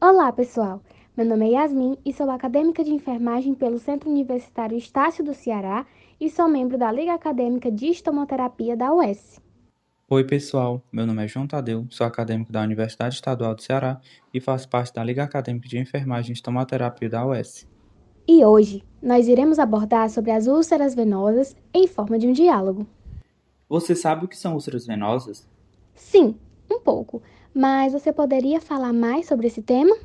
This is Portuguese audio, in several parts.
Olá, pessoal. Meu nome é Yasmin e sou acadêmica de enfermagem pelo Centro Universitário Estácio do Ceará e sou membro da Liga Acadêmica de Estomoterapia da UES. Oi, pessoal. Meu nome é João Tadeu, sou acadêmico da Universidade Estadual do Ceará e faço parte da Liga Acadêmica de Enfermagem e Estomoterapia da UES. E hoje nós iremos abordar sobre as úlceras venosas em forma de um diálogo. Você sabe o que são úlceras venosas? Sim, um pouco, mas você poderia falar mais sobre esse tema?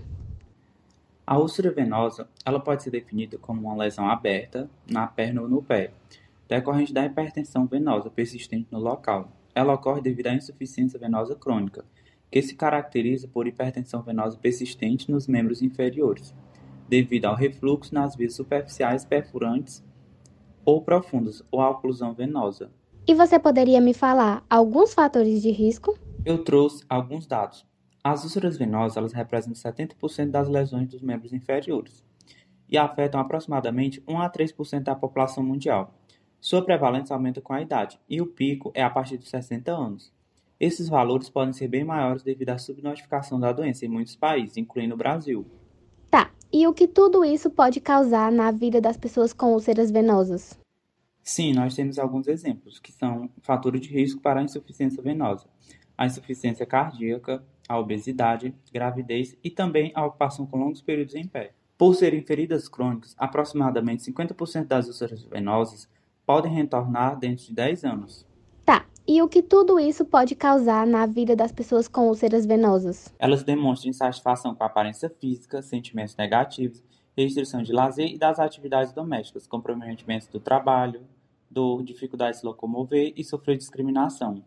A úlcera venosa ela pode ser definida como uma lesão aberta na perna ou no pé, decorrente da hipertensão venosa persistente no local. Ela ocorre devido à insuficiência venosa crônica, que se caracteriza por hipertensão venosa persistente nos membros inferiores, devido ao refluxo nas vias superficiais perfurantes ou profundas ou à oclusão venosa. E você poderia me falar alguns fatores de risco? Eu trouxe alguns dados. As úlceras venosas elas representam 70% das lesões dos membros inferiores e afetam aproximadamente 1 a 3% da população mundial. Sua prevalência aumenta com a idade e o pico é a partir dos 60 anos. Esses valores podem ser bem maiores devido à subnotificação da doença em muitos países, incluindo o Brasil. Tá, e o que tudo isso pode causar na vida das pessoas com úlceras venosas? Sim, nós temos alguns exemplos, que são fatores de risco para a insuficiência venosa. A insuficiência cardíaca, a obesidade, gravidez e também a ocupação com longos períodos em pé. Por serem feridas crônicas, aproximadamente 50% das úlceras venosas podem retornar dentro de 10 anos. Tá, e o que tudo isso pode causar na vida das pessoas com úlceras venosas? Elas demonstram insatisfação com a aparência física, sentimentos negativos, restrição de lazer e das atividades domésticas, comprometimento do trabalho, dor, dificuldade de se locomover e sofrer discriminação.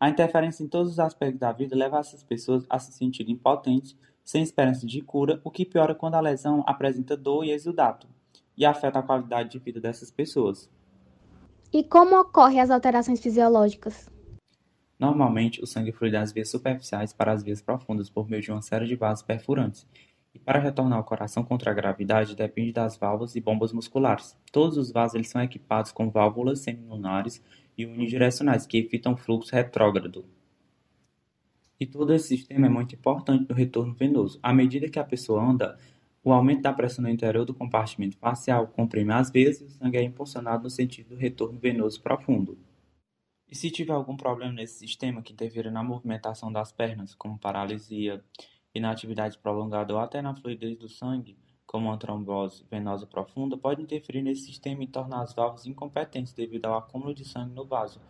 A interferência em todos os aspectos da vida leva essas pessoas a se sentirem impotentes, sem esperança de cura, o que piora quando a lesão apresenta dor e exudato, e afeta a qualidade de vida dessas pessoas. E como ocorrem as alterações fisiológicas? Normalmente, o sangue flui das vias superficiais para as vias profundas por meio de uma série de vasos perfurantes. E para retornar ao coração contra a gravidade depende das válvulas e bombas musculares. Todos os vasos eles são equipados com válvulas semilunares e unidirecionais, que evitam fluxo retrógrado. E todo esse sistema é muito importante no retorno venoso. À medida que a pessoa anda, o aumento da pressão no interior do compartimento facial comprime as veias e o sangue é impulsionado no sentido do retorno venoso profundo. E se tiver algum problema nesse sistema que interfira na movimentação das pernas, como paralisia, inatividade prolongada ou até na fluidez do sangue, como uma trombose venosa profunda, pode interferir nesse sistema e tornar as válvulas incompetentes devido ao acúmulo de sangue no vaso,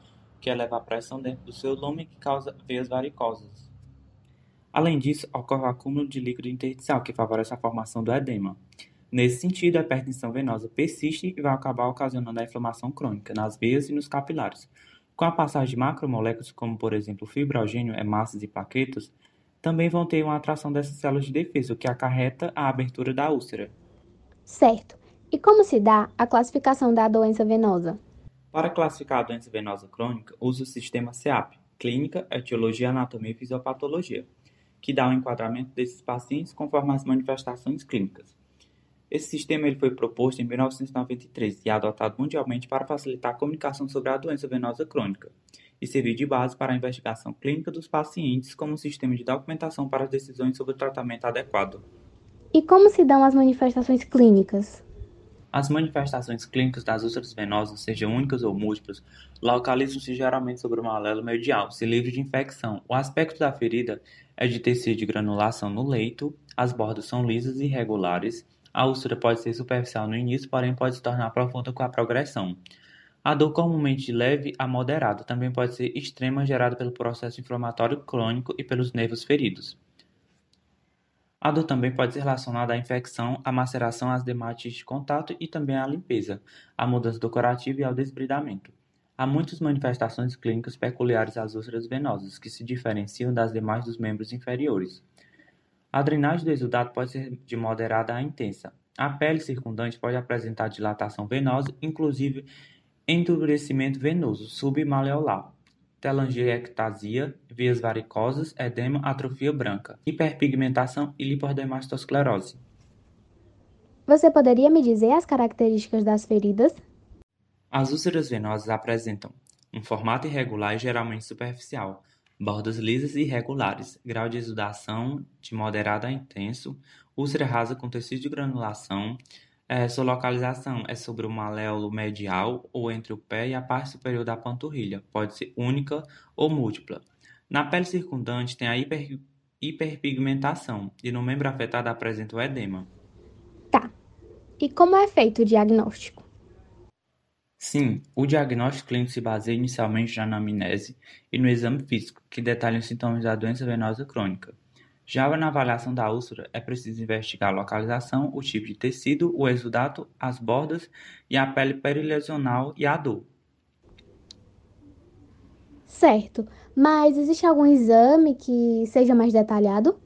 que eleva a pressão dentro do seu lume e que causa veias varicosas. Além disso, ocorre o acúmulo de líquido intersticial, que favorece a formação do edema. Nesse sentido, a hipertensão venosa persiste e vai acabar ocasionando a inflamação crônica nas veias e nos capilares. Com a passagem de macromoléculas, como por exemplo fibrogênio, hemácias e plaquetas, também vão ter uma atração dessas células de defesa, o que acarreta a abertura da úlcera. Certo. E como se dá a classificação da doença venosa? Para classificar a doença venosa crônica, usa o sistema CEAP, Clínica, Etiologia, Anatomia e Fisiopatologia, que dá o um enquadramento desses pacientes conforme as manifestações clínicas. Esse sistema ele foi proposto em 1993 e é adotado mundialmente para facilitar a comunicação sobre a doença venosa crônica e servir de base para a investigação clínica dos pacientes como um sistema de documentação para as decisões sobre o tratamento adequado. E como se dão as manifestações clínicas? As manifestações clínicas das úlceras venosas, sejam únicas ou múltiplas, localizam-se geralmente sobre uma alelo medial, se livre de infecção. O aspecto da ferida é de tecido de granulação no leito, as bordas são lisas e irregulares, a úlcera pode ser superficial no início, porém pode se tornar profunda com a progressão. A dor comumente leve a moderada também pode ser extrema gerada pelo processo inflamatório crônico e pelos nervos feridos. A dor também pode ser relacionada à infecção, à maceração, às dermatites de contato e também à limpeza, à mudança decorativa e ao desbridamento. Há muitas manifestações clínicas peculiares às úlceras venosas, que se diferenciam das demais dos membros inferiores. A drenagem do exudado pode ser de moderada a intensa. A pele circundante pode apresentar dilatação venosa, inclusive endurecimento venoso submaleolar, telangiectasia, vias varicosas, edema, atrofia branca, hiperpigmentação e lipodermatosclerose. Você poderia me dizer as características das feridas? As úlceras venosas apresentam um formato irregular e geralmente superficial, bordas lisas e irregulares, grau de exudação de moderado a intenso, úlcera rasa com tecido de granulação, é, sua localização é sobre o maléolo medial ou entre o pé e a parte superior da panturrilha, pode ser única ou múltipla. Na pele circundante tem a hiper, hiperpigmentação e no membro afetado apresenta o edema. Tá. E como é feito o diagnóstico? Sim, o diagnóstico clínico se baseia inicialmente na anamnese e no exame físico, que detalha os sintomas da doença venosa crônica. Já na avaliação da úlcera, é preciso investigar a localização, o tipo de tecido, o exudato, as bordas e a pele perilesional e a dor. Certo, mas existe algum exame que seja mais detalhado?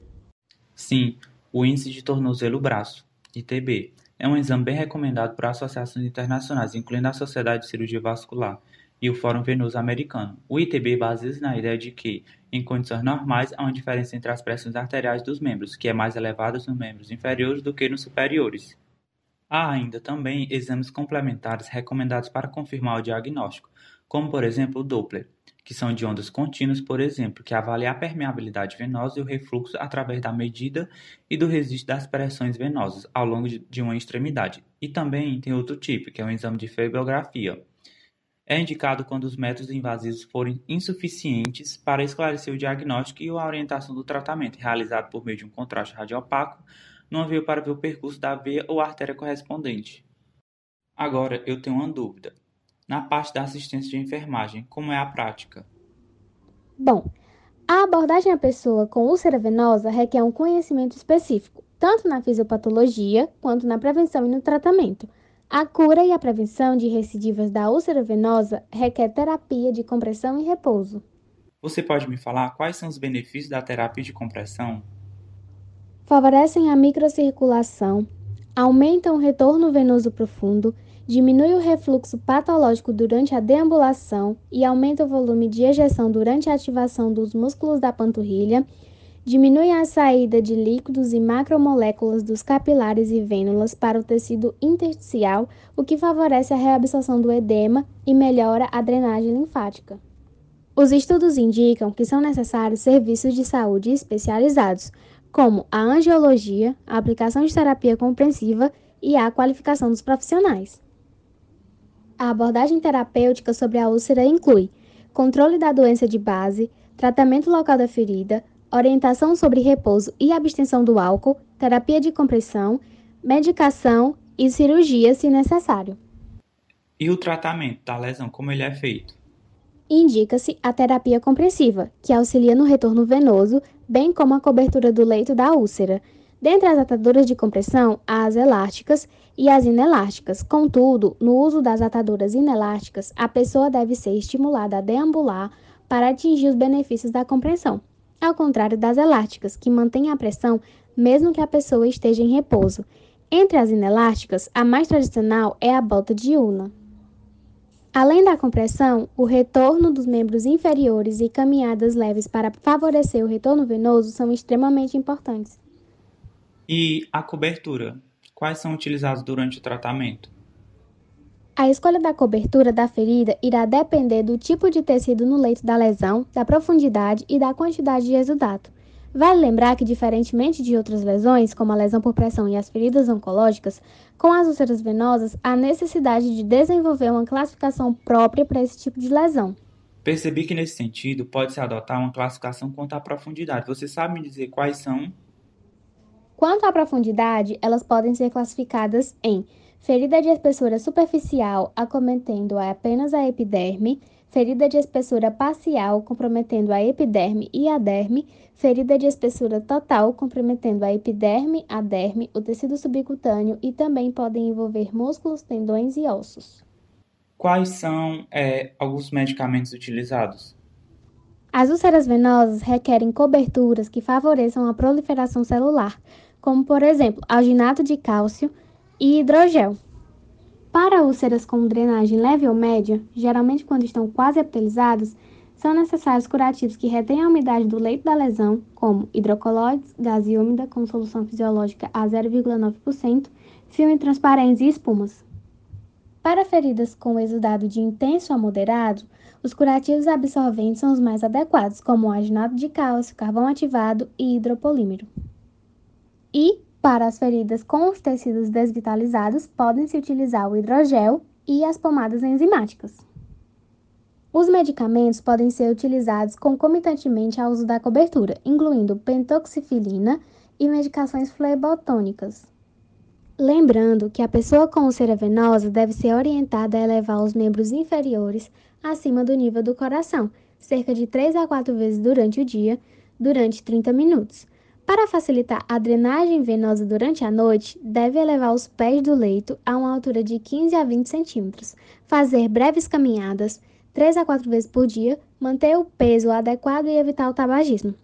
Sim, o índice de tornozelo-braço, ITB, é um exame bem recomendado por associações internacionais, incluindo a Sociedade de Cirurgia Vascular e o Fórum Venoso Americano. O ITB baseia-se na ideia de que, em condições normais, há uma diferença entre as pressões arteriais dos membros, que é mais elevada nos membros inferiores do que nos superiores. Há ainda também exames complementares recomendados para confirmar o diagnóstico, como por exemplo o Doppler, que são de ondas contínuas, por exemplo, que avalia a permeabilidade venosa e o refluxo através da medida e do registro das pressões venosas ao longo de uma extremidade. E também tem outro tipo, que é o exame de fibrografia. É indicado quando os métodos invasivos forem insuficientes para esclarecer o diagnóstico e a orientação do tratamento, realizado por meio de um contraste radiopaco, numa veia para ver o percurso da veia ou artéria correspondente. Agora, eu tenho uma dúvida. Na parte da assistência de enfermagem, como é a prática? Bom, a abordagem à pessoa com úlcera venosa requer um conhecimento específico, tanto na fisiopatologia quanto na prevenção e no tratamento. A cura e a prevenção de recidivas da úlcera venosa requer terapia de compressão e repouso. Você pode me falar quais são os benefícios da terapia de compressão? Favorecem a microcirculação, aumentam o retorno venoso profundo, diminui o refluxo patológico durante a deambulação e aumenta o volume de ejeção durante a ativação dos músculos da panturrilha, diminui a saída de líquidos e macromoléculas dos capilares e vênulas para o tecido intersticial, o que favorece a reabsorção do edema e melhora a drenagem linfática. Os estudos indicam que são necessários serviços de saúde especializados, como a angiologia, a aplicação de terapia comprensiva e a qualificação dos profissionais. A abordagem terapêutica sobre a úlcera inclui controle da doença de base, tratamento local da ferida, orientação sobre repouso e abstenção do álcool, terapia de compressão, medicação e cirurgia se necessário. E o tratamento da lesão, como ele é feito? Indica-se a terapia compressiva, que auxilia no retorno venoso, bem como a cobertura do leito da úlcera. Dentre as ataduras de compressão, há as elásticas e as inelásticas. Contudo, no uso das ataduras inelásticas, a pessoa deve ser estimulada a deambular para atingir os benefícios da compressão, ao contrário das elásticas, que mantêm a pressão mesmo que a pessoa esteja em repouso. Entre as inelásticas, a mais tradicional é a bota de una. Além da compressão, o retorno dos membros inferiores e caminhadas leves para favorecer o retorno venoso são extremamente importantes. E a cobertura? Quais são utilizados durante o tratamento? A escolha da cobertura da ferida irá depender do tipo de tecido no leito da lesão, da profundidade e da quantidade de exudato. Vale lembrar que, diferentemente de outras lesões, como a lesão por pressão e as feridas oncológicas, com as úlceras venosas há necessidade de desenvolver uma classificação própria para esse tipo de lesão. Percebi que, nesse sentido, pode-se adotar uma classificação quanto à profundidade. Você sabe me dizer quais são? Quanto à profundidade, elas podem ser classificadas em ferida de espessura superficial acometendo apenas a epiderme, ferida de espessura parcial comprometendo a epiderme e a derme, ferida de espessura total comprometendo a epiderme, a derme, o tecido subcutâneo e também podem envolver músculos, tendões e ossos. Quais são é, alguns medicamentos utilizados? As úlceras venosas requerem coberturas que favoreçam a proliferação celular, como por exemplo alginato de cálcio e hidrogel. Para úlceras com drenagem leve ou média, geralmente quando estão quase epitelizadas, são necessários curativos que retêm a umidade do leito da lesão, como hidrocolóides, gase úmida com solução fisiológica a 0,9%, filme transparentes e espumas. Para feridas com exudado de intenso a moderado, Os curativos absorventes são os mais adequados, como o aginato de cálcio, carvão ativado e hidropolímero. E, para as feridas com os tecidos desvitalizados, podem-se utilizar o hidrogel e as pomadas enzimáticas. Os medicamentos podem ser utilizados concomitantemente ao uso da cobertura, incluindo pentoxifilina e medicações flebotônicas. Lembrando que a pessoa com úlcera venosa deve ser orientada a elevar os membros inferiores acima do nível do coração, cerca de 3 a 4 vezes durante o dia, durante 30 minutos. Para facilitar a drenagem venosa durante a noite, deve elevar os pés do leito a uma altura de 15 a 20 centímetros, fazer breves caminhadas, três a quatro vezes por dia, manter o peso adequado e evitar o tabagismo.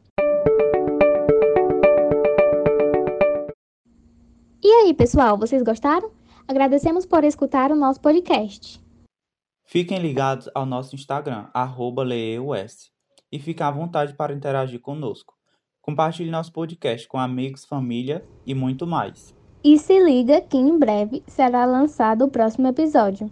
E aí, pessoal, vocês gostaram? Agradecemos por escutar o nosso podcast. Fiquem ligados ao nosso Instagram, leeus, e fiquem à vontade para interagir conosco. Compartilhe nosso podcast com amigos, família e muito mais. E se liga que em breve será lançado o próximo episódio.